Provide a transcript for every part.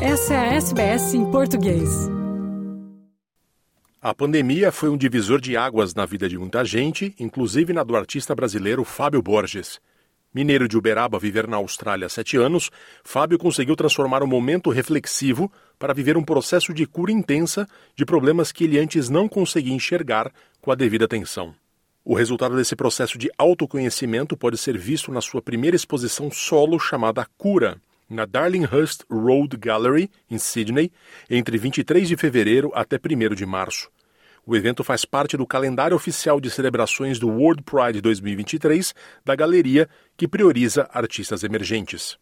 Essa é a SBS em português. A pandemia foi um divisor de águas na vida de muita gente, inclusive na do artista brasileiro Fábio Borges. Mineiro de Uberaba viver na Austrália há sete anos, Fábio conseguiu transformar o momento reflexivo para viver um processo de cura intensa de problemas que ele antes não conseguia enxergar com a devida atenção. O resultado desse processo de autoconhecimento pode ser visto na sua primeira exposição solo chamada Cura, na Darlinghurst Road Gallery, em Sydney, entre 23 de fevereiro até 1 de março. O evento faz parte do calendário oficial de celebrações do World Pride 2023 da galeria, que prioriza artistas emergentes.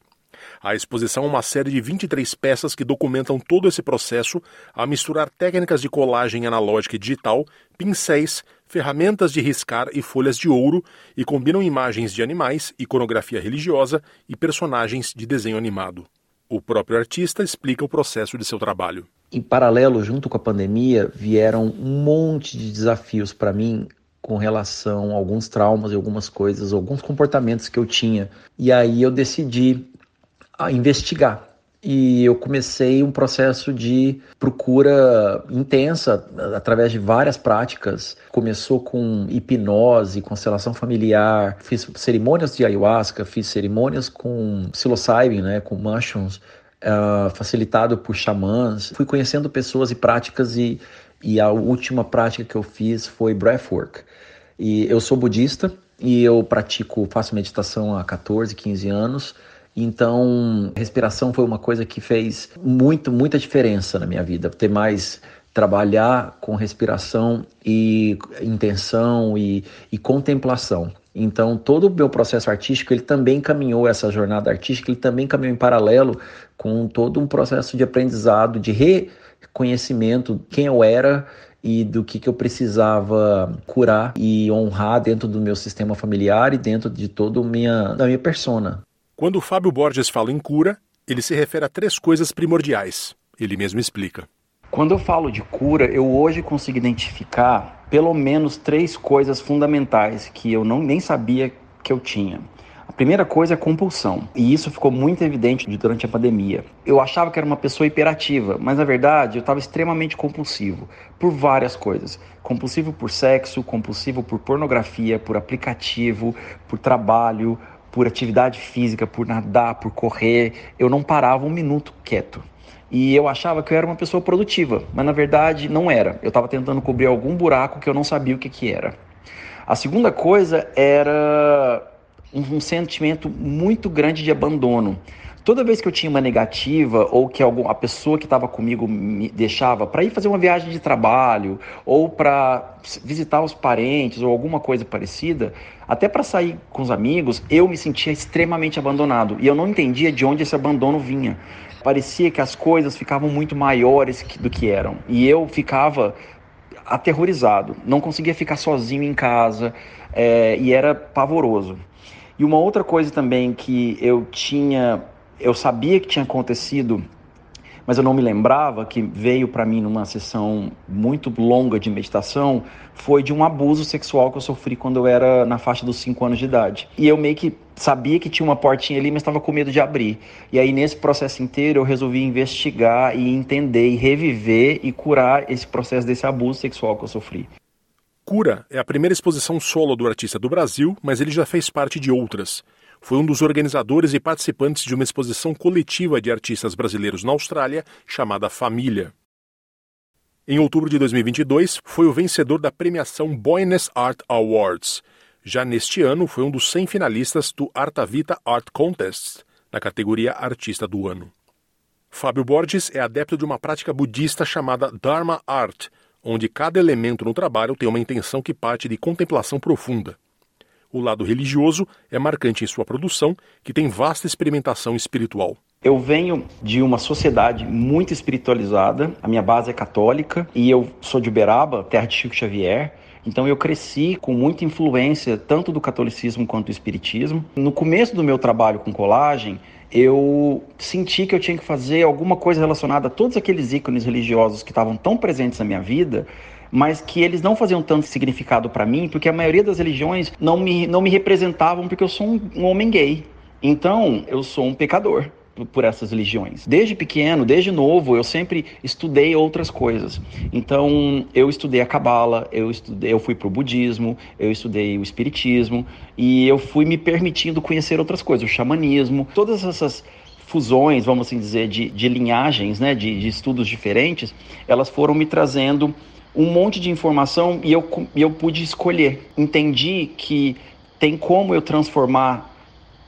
A exposição é uma série de 23 peças que documentam todo esse processo a misturar técnicas de colagem analógica e digital, pincéis, ferramentas de riscar e folhas de ouro e combinam imagens de animais, iconografia religiosa e personagens de desenho animado. O próprio artista explica o processo de seu trabalho. Em paralelo, junto com a pandemia, vieram um monte de desafios para mim com relação a alguns traumas e algumas coisas, alguns comportamentos que eu tinha. E aí eu decidi a investigar. E eu comecei um processo de procura intensa através de várias práticas. Começou com hipnose, constelação familiar, fiz cerimônias de ayahuasca, fiz cerimônias com psilocybin, né, com mushrooms, uh, facilitado por xamãs. Fui conhecendo pessoas e práticas e, e a última prática que eu fiz foi breathwork. E eu sou budista e eu pratico, faço meditação há 14, 15 anos então, respiração foi uma coisa que fez muito, muita diferença na minha vida. Ter mais trabalhar com respiração e intenção e, e contemplação. Então, todo o meu processo artístico, ele também caminhou essa jornada artística, ele também caminhou em paralelo com todo um processo de aprendizado, de reconhecimento quem eu era e do que, que eu precisava curar e honrar dentro do meu sistema familiar e dentro de toda minha, da minha persona. Quando Fábio Borges fala em cura, ele se refere a três coisas primordiais. Ele mesmo explica. Quando eu falo de cura, eu hoje consigo identificar pelo menos três coisas fundamentais que eu não nem sabia que eu tinha. A primeira coisa é compulsão, e isso ficou muito evidente durante a pandemia. Eu achava que era uma pessoa hiperativa, mas na verdade eu estava extremamente compulsivo por várias coisas. Compulsivo por sexo, compulsivo por pornografia, por aplicativo, por trabalho, por atividade física, por nadar, por correr, eu não parava um minuto quieto. E eu achava que eu era uma pessoa produtiva, mas na verdade não era. Eu estava tentando cobrir algum buraco que eu não sabia o que, que era. A segunda coisa era um, um sentimento muito grande de abandono. Toda vez que eu tinha uma negativa ou que algum, a pessoa que estava comigo me deixava para ir fazer uma viagem de trabalho ou para visitar os parentes ou alguma coisa parecida, até para sair com os amigos, eu me sentia extremamente abandonado e eu não entendia de onde esse abandono vinha. Parecia que as coisas ficavam muito maiores do que eram e eu ficava aterrorizado, não conseguia ficar sozinho em casa é, e era pavoroso. E uma outra coisa também que eu tinha eu sabia que tinha acontecido, mas eu não me lembrava que veio para mim numa sessão muito longa de meditação, foi de um abuso sexual que eu sofri quando eu era na faixa dos 5 anos de idade. E eu meio que sabia que tinha uma portinha ali, mas estava com medo de abrir. E aí nesse processo inteiro eu resolvi investigar e entender e reviver e curar esse processo desse abuso sexual que eu sofri. Cura é a primeira exposição solo do artista do Brasil, mas ele já fez parte de outras foi um dos organizadores e participantes de uma exposição coletiva de artistas brasileiros na Austrália chamada Família. Em outubro de 2022, foi o vencedor da premiação Boyness Art Awards. Já neste ano, foi um dos 100 finalistas do Artavita Art Contest, na categoria Artista do Ano. Fábio Borges é adepto de uma prática budista chamada Dharma Art, onde cada elemento no trabalho tem uma intenção que parte de contemplação profunda. O lado religioso é marcante em sua produção, que tem vasta experimentação espiritual. Eu venho de uma sociedade muito espiritualizada, a minha base é católica e eu sou de Uberaba, terra de Chico Xavier. Então eu cresci com muita influência tanto do catolicismo quanto do espiritismo. No começo do meu trabalho com colagem, eu senti que eu tinha que fazer alguma coisa relacionada a todos aqueles ícones religiosos que estavam tão presentes na minha vida mas que eles não faziam tanto significado para mim, porque a maioria das religiões não me, não me representavam, porque eu sou um, um homem gay. Então, eu sou um pecador. por essas religiões. Desde pequeno, desde novo, eu sempre estudei outras coisas. Então, eu estudei a cabala, eu estudei, eu fui para o budismo, eu estudei o espiritismo e eu fui me permitindo conhecer outras coisas, o xamanismo, todas essas fusões, vamos assim dizer, de, de linhagens, né, de, de estudos diferentes, elas foram me trazendo um monte de informação e eu, eu pude escolher. Entendi que tem como eu transformar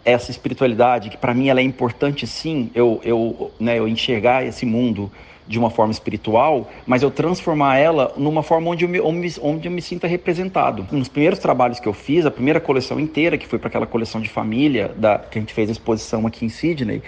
essa espiritualidade, que para mim ela é importante sim, eu, eu, né, eu enxergar esse mundo de uma forma espiritual, mas eu transformar ela numa forma onde eu me, onde eu me sinta representado. Nos primeiros trabalhos que eu fiz, a primeira coleção inteira, que foi para aquela coleção de família da, que a gente fez a exposição aqui em Sydney,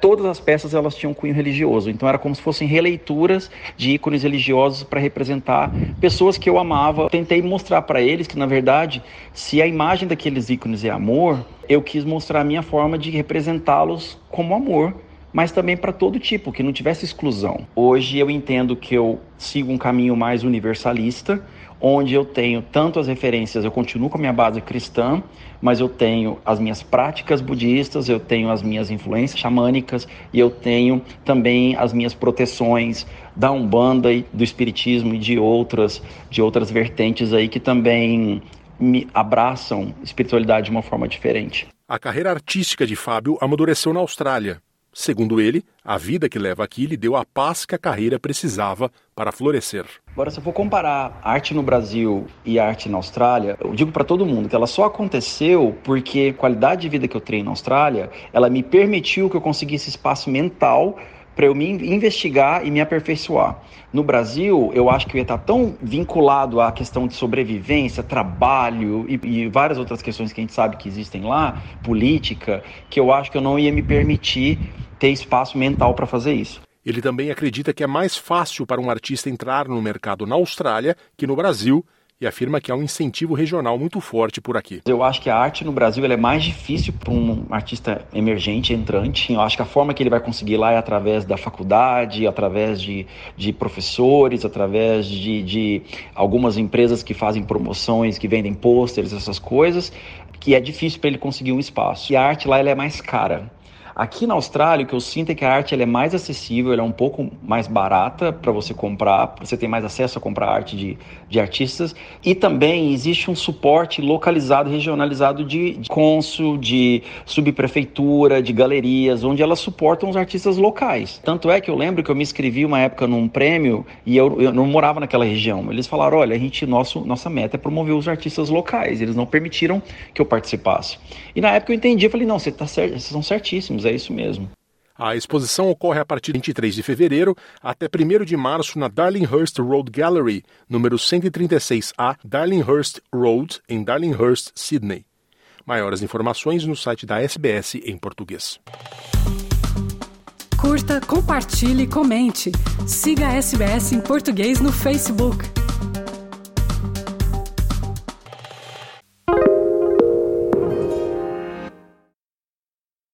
todas as peças elas tinham cunho religioso, então era como se fossem releituras de ícones religiosos para representar pessoas que eu amava. Tentei mostrar para eles que na verdade, se a imagem daqueles ícones é amor, eu quis mostrar a minha forma de representá-los como amor mas também para todo tipo, que não tivesse exclusão. Hoje eu entendo que eu sigo um caminho mais universalista, onde eu tenho tanto as referências, eu continuo com a minha base cristã, mas eu tenho as minhas práticas budistas, eu tenho as minhas influências xamânicas e eu tenho também as minhas proteções da Umbanda e do espiritismo e de outras de outras vertentes aí que também me abraçam espiritualidade de uma forma diferente. A carreira artística de Fábio amadureceu na Austrália. Segundo ele, a vida que leva aqui lhe deu a paz que a carreira precisava para florescer. Agora, se eu for comparar arte no Brasil e arte na Austrália, eu digo para todo mundo que ela só aconteceu porque a qualidade de vida que eu treino na Austrália, ela me permitiu que eu conseguisse espaço mental para eu me investigar e me aperfeiçoar. No Brasil, eu acho que eu ia estar tão vinculado à questão de sobrevivência, trabalho e, e, várias outras questões que a gente sabe que existem lá, política, que eu acho que eu não ia me permitir ter espaço mental para fazer isso. Ele também acredita que é mais fácil para um artista entrar no mercado na Austrália que no Brasil e afirma que há um incentivo regional muito forte por aqui. Eu acho que a arte no Brasil é mais difícil para um artista emergente, entrante. Eu acho que a forma que ele vai conseguir lá é através da faculdade, através de, de professores, através de, de algumas empresas que fazem promoções, que vendem pôsteres, essas coisas, que é difícil para ele conseguir um espaço. E a arte lá ela é mais cara. Aqui na Austrália, o que eu sinto é que a arte ela é mais acessível, ela é um pouco mais barata para você comprar, você tem mais acesso a comprar arte de, de artistas. E também existe um suporte localizado, regionalizado de, de cônsul, de subprefeitura, de galerias, onde elas suportam os artistas locais. Tanto é que eu lembro que eu me inscrevi uma época num prêmio e eu, eu não morava naquela região. Eles falaram: olha, a gente, nosso, nossa meta é promover os artistas locais. Eles não permitiram que eu participasse. E na época eu entendi, eu falei: não, você tá certo, vocês são certíssimos é isso mesmo. A exposição ocorre a partir de 23 de fevereiro até 1 de março na Darlinghurst Road Gallery, número 136A, Darlinghurst Road, em Darlinghurst, Sydney. Maiores informações no site da SBS em português. Curta, compartilhe, comente. Siga a SBS em português no Facebook.